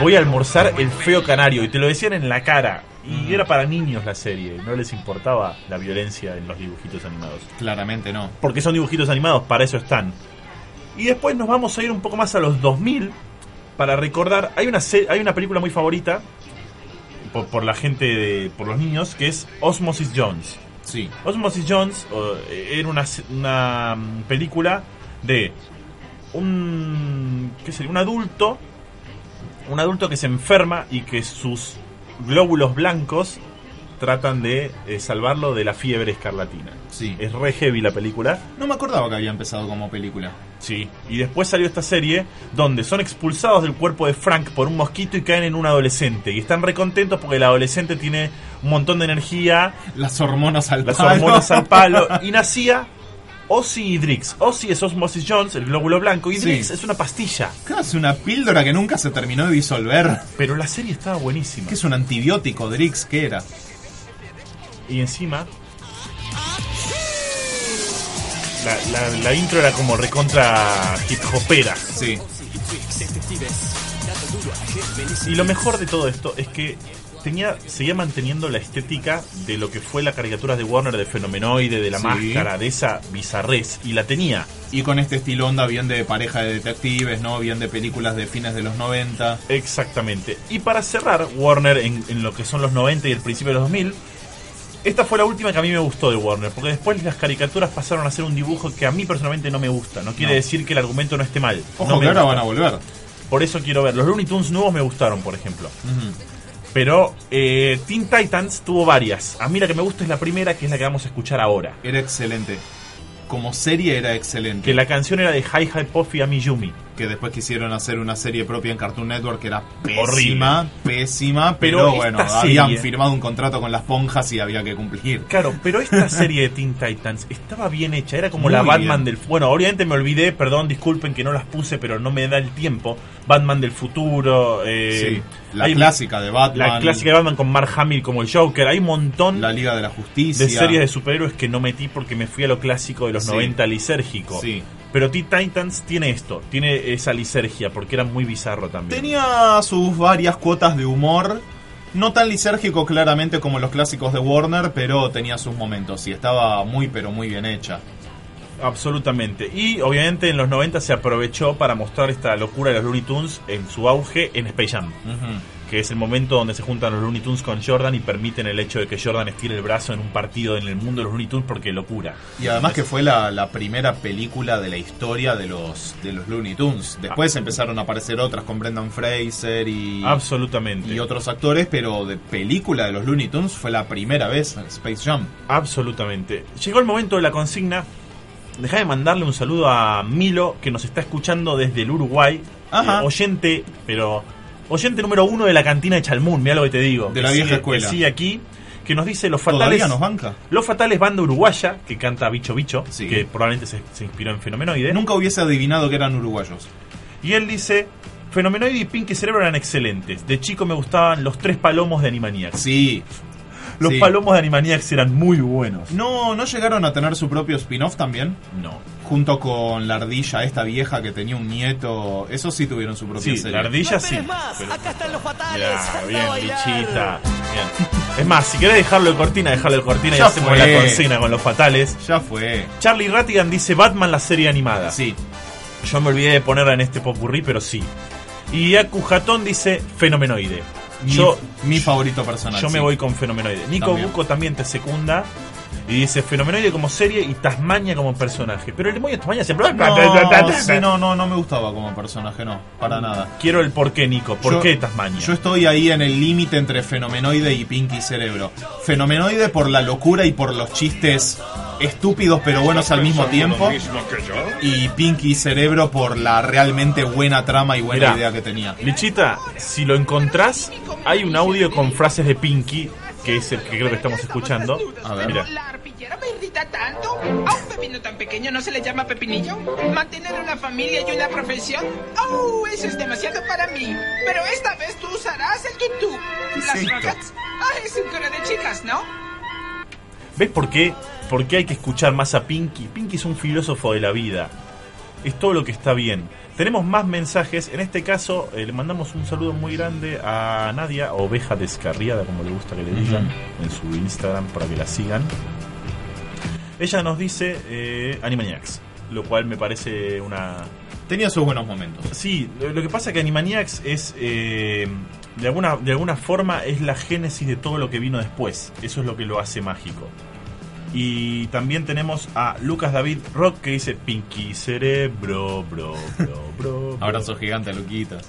Voy a almorzar el feo canario y te lo decían en la cara. Y era para niños la serie, no les importaba la violencia en los dibujitos animados. Claramente no. Porque son dibujitos animados, para eso están. Y después nos vamos a ir un poco más a los 2000 para recordar, hay una hay una película muy favorita por, por la gente de, por los niños que es Osmosis Jones. Sí. Osmosis Jones eh, era una, una película de un ¿qué sería? un adulto un adulto que se enferma y que sus glóbulos blancos tratan de eh, salvarlo de la fiebre escarlatina. Sí. Es re heavy la película. No me acordaba que había empezado como película. Sí, y después salió esta serie donde son expulsados del cuerpo de Frank por un mosquito y caen en un adolescente. Y están recontentos porque el adolescente tiene un montón de energía, Las hormonas al las palo. hormonas al palo, y nacía Ozzy y Drix. Ozzy es Osmosis Jones, el glóbulo blanco, y Sí. Drix es una pastilla. Claro, es una píldora que nunca se terminó de disolver. Pero la serie estaba buenísima. ¿Qué es un antibiótico, Drix? ¿Qué era? Y encima. La, la- la intro era como recontra hip hopera. Sí. Y lo mejor de todo esto es que tenía, seguía manteniendo la estética de lo que fue la caricatura de Warner de Fenomenoide, de la Sí. máscara, de esa bizarrez. Y la tenía. Y con este estilo onda bien de pareja de detectives, ¿no? Bien de películas de fines de los 90. Exactamente. Y para cerrar, Warner en, en lo que son los 90 y el principio de los 2000, esta fue la última que a mí me gustó de Warner, porque después las caricaturas pasaron a ser un dibujo que a mí personalmente no me gusta. No quiere No. decir que el argumento no esté mal. Ojo No que ahora van a volver. Por eso quiero ver. Los Looney Tunes nuevos me gustaron, por ejemplo. Pero eh, Teen Titans tuvo varias. A mí la que me gusta es la primera, que es la que vamos a escuchar ahora. Era excelente. Como serie era excelente. Que la canción era de Hi Hi Puffy Amiyumi. Que después quisieron hacer una serie propia en Cartoon Network que era pésima, Horrible. pésima, pero, Pero bueno, esta habían serie- firmado un contrato con las ponjas y había que cumplir. Claro, pero esta serie de Teen Titans estaba bien hecha, era como Muy la Batman bien. del... Bueno, obviamente me olvidé, perdón, disculpen que no las puse, pero no me da el tiempo. Batman del futuro. eh, Sí, la hay- clásica de Batman. La clásica de Batman con Mark Hamill como el Joker. Hay un montón La Liga de la Justicia. de series de superhéroes que no metí porque me fui a lo clásico de los Sí. 90 lisérgico. Sí. Pero Teen Titans tiene esto, tiene esa lisergia, porque era muy bizarro también. Tenía sus varias cuotas de humor. No tan lisérgico claramente como los clásicos de Warner, pero tenía sus momentos y estaba muy pero muy bien hecha. Absolutamente. Y obviamente en los 90 se aprovechó para mostrar esta locura de los Looney Tunes en su auge en Space Jam. Que es el momento donde se juntan los Looney Tunes con Jordan y permiten el hecho de que Jordan estire el brazo en un partido en el mundo de los Looney Tunes porque locura. Y además que fue la, la primera película de la historia de los, de los Looney Tunes. Después empezaron a aparecer otras con Brendan Fraser y, Absolutamente. y otros actores, pero de película de los Looney Tunes fue la primera vez en Space Jam. Absolutamente. Llegó el momento de la consigna. Déjame mandarle un saludo a Milo, que nos está escuchando desde el Uruguay. Ajá. Eh, oyente, pero. Oyente número uno de la cantina de Chalmún, mira lo que te digo. De la vieja sigue- escuela. que sigue aquí, que nos dice los fatales. ¿Todavía nos banca? Los fatales banda uruguaya, que canta Bicho Bicho, Sí. que probablemente se, se inspiró en Fenomenoide. Nunca hubiese adivinado que eran uruguayos. Y él dice. Fenomenoide y Pinky Cerebro eran excelentes. De chico me gustaban los tres palomos de Animaniacs. Sí. Los sí. palomos de Animaniacs eran muy buenos. ¿No, ¿No llegaron a tener su propio spin-off también? No. Junto con la ardilla, esta vieja que tenía un nieto. Eso sí tuvieron su propia Sí, serie. la ardilla No sí. más, pero- acá están los fatales. Ya, bien, bichita. Bien. Es más, si querés dejarlo de cortina, dejarlo de cortina y Ya hacemos fue. la consigna con los fatales. Ya fue. Charlie Rattigan dice Batman la serie animada. Sí. Yo me olvidé de ponerla en este popurrí, pero sí. Y Aku Jatón dice Fenomenoide. Mi, Yo, mi favorito personal. yo me voy con Fenomenoide. Nico También. Buco también te secunda. Y dice Fenomenoide como serie y Tasmania como personaje. Pero el demonio de Tasmania siempre. No, sí, no, no, no me gustaba como personaje, no, para nada. Quiero el por qué, Nico. ¿Por Yo- qué Tasmania? Yo estoy ahí en el límite entre Fenomenoide y Pinky Cerebro. Fenomenoide por la locura y por los chistes estúpidos pero buenos al mismo tiempo. Y Pinky Cerebro por la realmente buena trama y buena Mirá. idea que tenía. Lichita, si lo encontrás, hay un audio con frases de Pinky, que es el que creo que estamos escuchando. A ver. Mira. ¿La arpillera me irrita tanto? ¿A un pepino tan pequeño no se le llama pepinillo? ¿Mantener una familia y una profesión? ¡Oh, eso es demasiado para mí! Pero esta vez tú usarás el tutú. ¿Las esto? rockets? Ah, es un coro de chicas, ¿no? ¿Ves por qué? ¿Por qué hay que escuchar más a Pinky? Pinky es un filósofo de la vida. Es todo lo que está bien. Tenemos más mensajes. En este caso, eh, le mandamos un saludo muy grande a Nadia, oveja descarriada, como le gusta que le digan, en su Instagram para que la sigan. Ella nos dice eh, Animaniacs, lo cual me parece una, Tenía sus buenos momentos. Sí, lo lo que pasa es que Animaniacs es eh, de alguna de alguna forma es la génesis de todo lo que vino después. Eso es lo que lo hace mágico. Y también tenemos a Lucas David Rock que dice Pinky Cerebro, bro, bro, bro. bro". Abrazo gigante, Luquitas.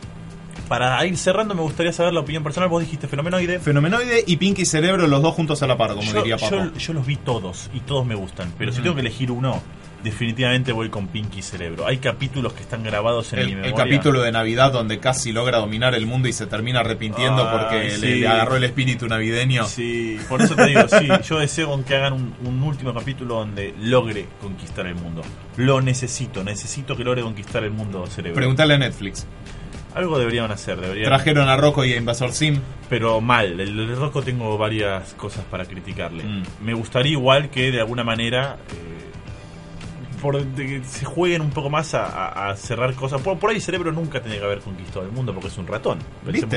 Para ir cerrando me gustaría saber la opinión personal. Vos dijiste Fenomenoide. Fenomenoide y Pinky Cerebro, los dos juntos a la par, como Yo, diría Papo. yo- yo los vi todos y todos me gustan. Pero si tengo que elegir uno, definitivamente voy con Pinky Cerebro. Hay capítulos que están grabados en mi El, memoria. el capítulo de Navidad donde casi logra dominar el mundo y se termina arrepintiendo porque sí. le, agarró el espíritu navideño. Sí, por eso te digo, sí, yo deseo que hagan un, un último capítulo donde logre conquistar el mundo. Lo necesito, necesito que logre conquistar el mundo cerebro. Preguntale a Netflix. Algo deberían hacer, deberían. Trajeron a Rocco y a Invasor Sim. Pero mal, el, el Rocco tengo varias cosas para criticarle. Mm. Me gustaría igual que de alguna manera eh, por, de que se jueguen un poco más a, a- a cerrar cosas. Por, por ahí Cerebro nunca tiene que haber conquistado el mundo porque es un ratón.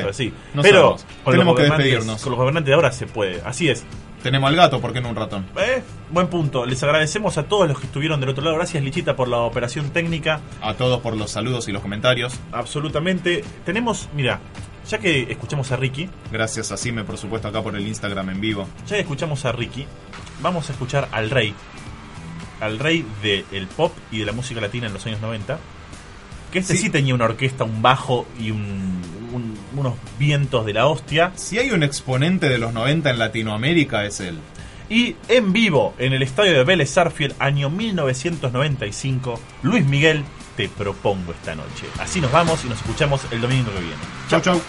Así. No Pero con Tenemos los que despedirnos. Con los gobernantes de ahora se puede. Así es. Tenemos al gato, ¿por qué no un ratón? Eh, buen punto. Les agradecemos a todos los que estuvieron del otro lado. Gracias, Lichita, por la operación técnica. A todos por los saludos y los comentarios. Absolutamente. Tenemos, mira, ya que escuchamos a Ricky, Gracias a Sime, por supuesto, acá por el Instagram en vivo. ya que escuchamos a Ricky, vamos a escuchar al rey. Al rey del pop y de la música latina en los años 90. Que este sí, Sí. tenía una orquesta, un bajo y un- un- unos vientos de la hostia. Si hay un exponente de los 90 en Latinoamérica es él. Y en vivo, en el estadio de Vélez Sarfield, año 1995, Luis Miguel, te propongo esta noche. Así nos vamos y nos escuchamos el domingo que viene. Chau, chau.